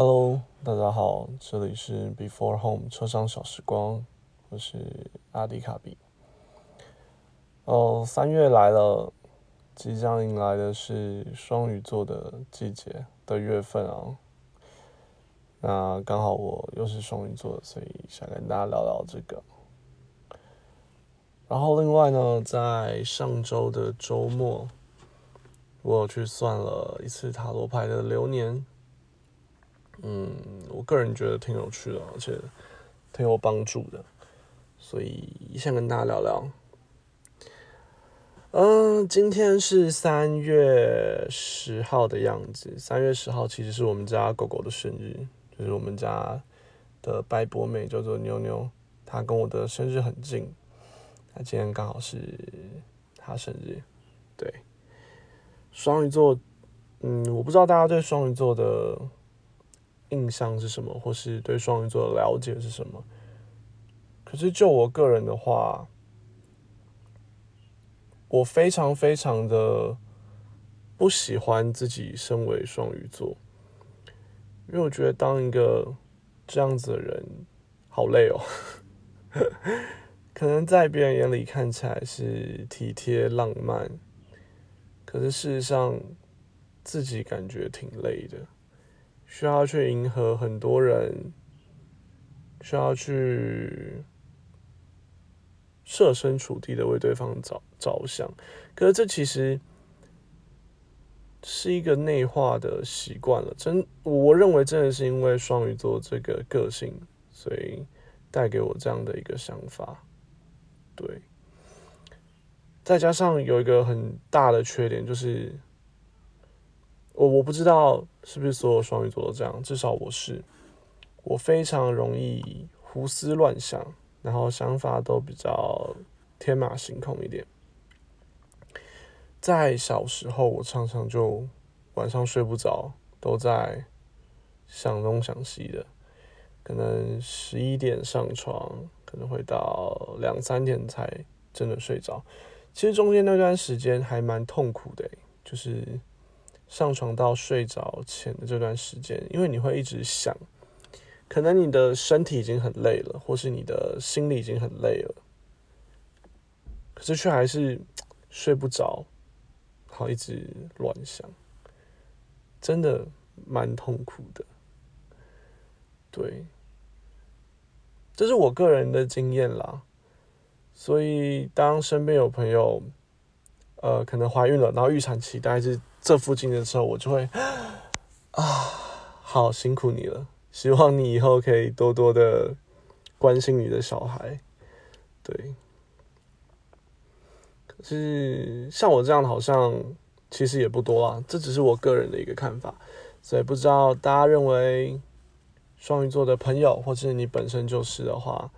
Hello，大家好，这里是 Before Home 车上小时光，我是阿迪卡比。哦，三月来了，即将迎来的是双鱼座的季节的月份啊。那刚好我又是双鱼座，所以想跟大家聊聊这个。然后另外呢，在上周的周末，我有去算了一次塔罗牌的流年。嗯，我个人觉得挺有趣的，而且挺有帮助的，所以先跟大家聊聊。嗯，今天是三月十号的样子。三月十号其实是我们家狗狗的生日，就是我们家的白博美叫做妞妞，它跟我的生日很近。它今天刚好是它生日。对，双鱼座，嗯，我不知道大家对双鱼座的。印象是什么，或是对双鱼座的了解是什么？可是就我个人的话，我非常非常的不喜欢自己身为双鱼座，因为我觉得当一个这样子的人好累哦。可能在别人眼里看起来是体贴浪漫，可是事实上自己感觉挺累的。需要去迎合很多人，需要去设身处地的为对方着着想，可是这其实是一个内化的习惯了。真，我认为真的是因为双鱼座这个个性，所以带给我这样的一个想法。对，再加上有一个很大的缺点就是。我我不知道是不是所有双鱼座都这样，至少我是，我非常容易胡思乱想，然后想法都比较天马行空一点。在小时候，我常常就晚上睡不着，都在想东想西的，可能十一点上床，可能会到两三点才真的睡着。其实中间那段时间还蛮痛苦的，就是。上床到睡着前的这段时间，因为你会一直想，可能你的身体已经很累了，或是你的心里已经很累了，可是却还是睡不着，好一直乱想，真的蛮痛苦的。对，这是我个人的经验啦。所以当身边有朋友，呃，可能怀孕了，然后预产期大概是。这附近的时候，我就会 啊，好辛苦你了。希望你以后可以多多的关心你的小孩。对，可是像我这样的，好像其实也不多啊。这只是我个人的一个看法，所以不知道大家认为双鱼座的朋友，或者你本身就是的话，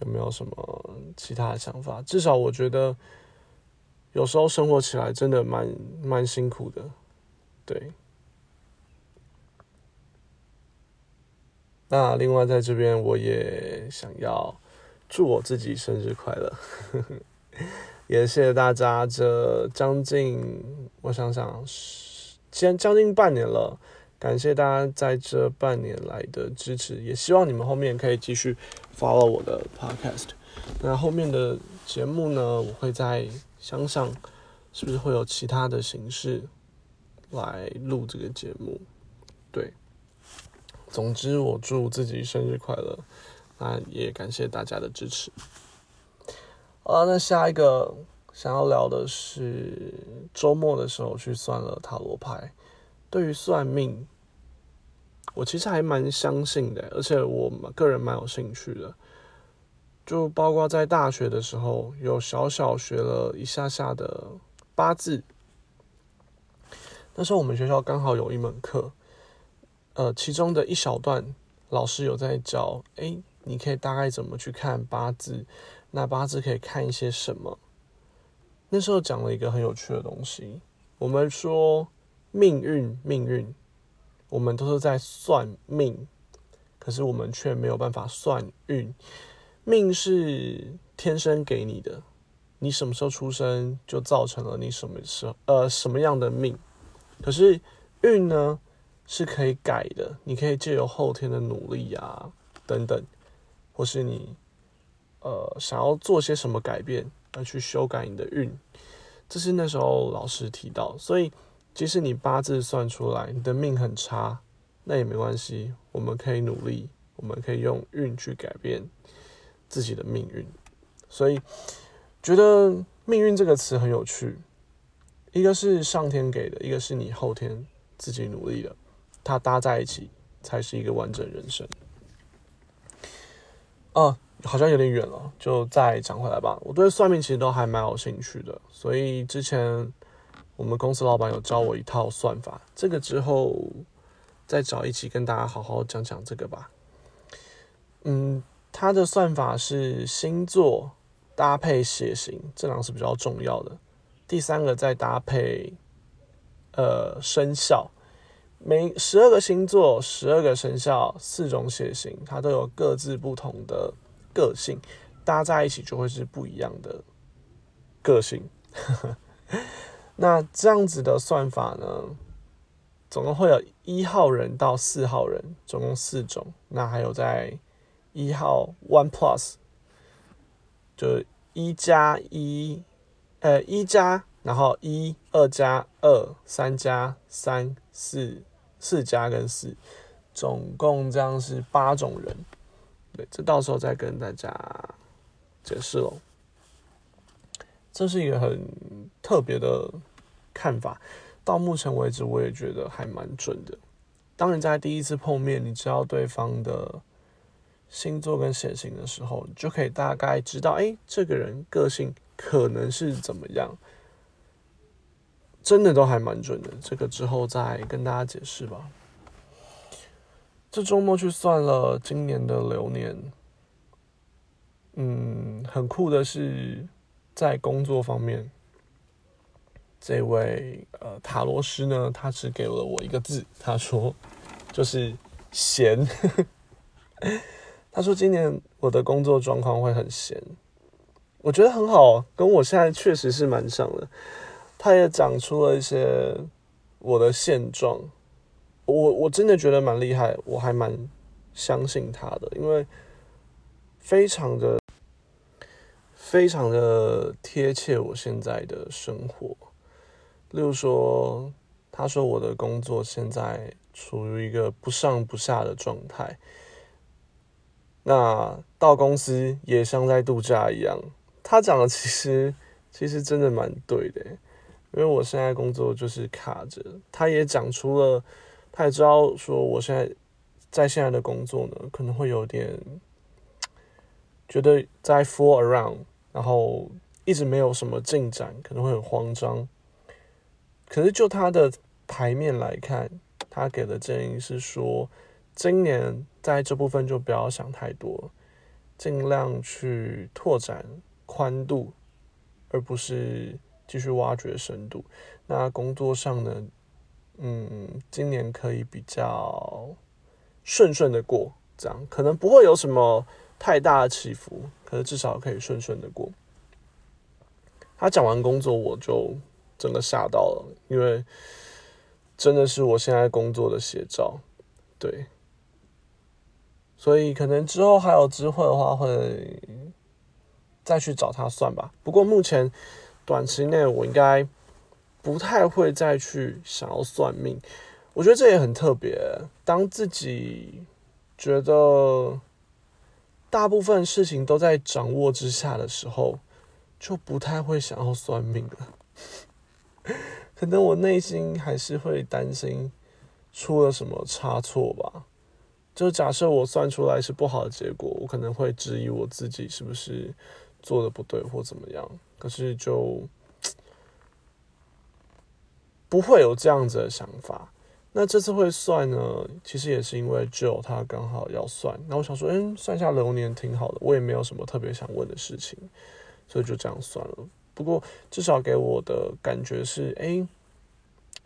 有没有什么其他的想法？至少我觉得。有时候生活起来真的蛮蛮辛苦的，对。那另外在这边我也想要祝我自己生日快乐，也谢谢大家这将近我想想，将将近半年了，感谢大家在这半年来的支持，也希望你们后面可以继续 follow 我的 podcast。那后面的节目呢，我会在。想想是不是会有其他的形式来录这个节目？对，总之我祝自己生日快乐，那也感谢大家的支持。好了，那下一个想要聊的是周末的时候去算了塔罗牌。对于算命，我其实还蛮相信的，而且我个人蛮有兴趣的。就包括在大学的时候，有小小学了一下下的八字。那时候我们学校刚好有一门课，呃，其中的一小段老师有在教，哎，你可以大概怎么去看八字？那八字可以看一些什么？那时候讲了一个很有趣的东西，我们说命运，命运，我们都是在算命，可是我们却没有办法算运。命是天生给你的，你什么时候出生就造成了你什么时候呃什么样的命。可是运呢，是可以改的，你可以借由后天的努力啊等等，或是你呃想要做些什么改变而去修改你的运，这是那时候老师提到。所以即使你八字算出来你的命很差，那也没关系，我们可以努力，我们可以用运去改变自己的命运。所以觉得命运这个词很有趣。一个是上天给的，一个是你后天自己努力的，它搭在一起才是一个完整人生。哦，好像有点远了，就再讲回来吧。我对算命其实都还蛮有兴趣的，所以之前我们公司老板有教我一套算法，这个之后再找一起跟大家好好讲讲这个吧。嗯，他的算法是星座搭配血型，这两个是比较重要的。第三个再搭配，呃，生肖，每十二个星座、十二个生肖、四种血型，它都有各自不同的个性，搭在一起就会是不一样的个性。那这样子的算法呢，总共会有一号人到四号人，总共四种。那还有在一号 One Plus，就一加一。呃，一加，然后一二加二，三加三，四四加跟四，总共这样是八种人。对，这到时候再跟大家解释喽。这是一个很特别的看法，到目前为止我也觉得还蛮准的。当你在第一次碰面，你知道对方的星座跟血型的时候，你就可以大概知道，哎，这个人个性。可能是怎么样？真的都还蛮准的，这个之后再跟大家解释吧。这周末去算了今年的流年，嗯，很酷的是在工作方面，这位呃塔罗师呢，他只给了我一个字，他说就是闲。他说今年我的工作状况会很闲。我觉得很好，跟我现在确实是蛮像的。他也讲出了一些我的现状，我我真的觉得蛮厉害，我还蛮相信他的，因为非常的非常的贴切我现在的生活。例如说，他说我的工作现在处于一个不上不下的状态，那到公司也像在度假一样。他讲的其实其实真的蛮对的，因为我现在工作就是卡着。他也讲出了，他也知道说我现在在现在的工作呢，可能会有点觉得在 fall around，然后一直没有什么进展，可能会很慌张。可是就他的牌面来看，他给的建议是说，今年在这部分就不要想太多，尽量去拓展。宽度，而不是继续挖掘深度。那工作上呢？嗯，今年可以比较顺顺的过，这样可能不会有什么太大的起伏，可是至少可以顺顺的过。他讲完工作，我就整个吓到了，因为真的是我现在工作的写照，对。所以可能之后还有机会的话，会。再去找他算吧。不过目前短期内我应该不太会再去想要算命。我觉得这也很特别。当自己觉得大部分事情都在掌握之下的时候，就不太会想要算命了。可能我内心还是会担心出了什么差错吧。就假设我算出来是不好的结果，我可能会质疑我自己是不是。做的不对或怎么样，可是就不会有这样子的想法。那这次会算呢，其实也是因为 Joe 他刚好要算，那我想说，嗯，算下流年挺好的，我也没有什么特别想问的事情，所以就这样算了。不过至少给我的感觉是，哎，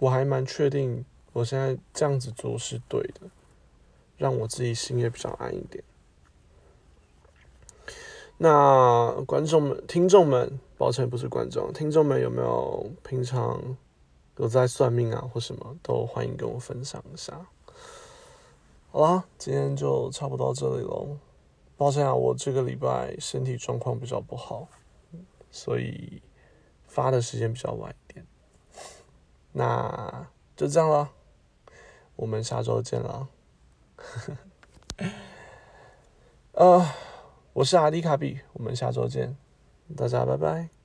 我还蛮确定我现在这样子做是对的，让我自己心也比较安一点。那观众们、听众们，抱歉，不是观众，听众们有没有平常有在算命啊或什么，都欢迎跟我分享一下。好啦，今天就差不多到这里喽。抱歉啊，我这个礼拜身体状况比较不好，所以发的时间比较晚一点。那就这样了，我们下周见了。呃，我是阿迪卡比，我们下周见，大家拜拜。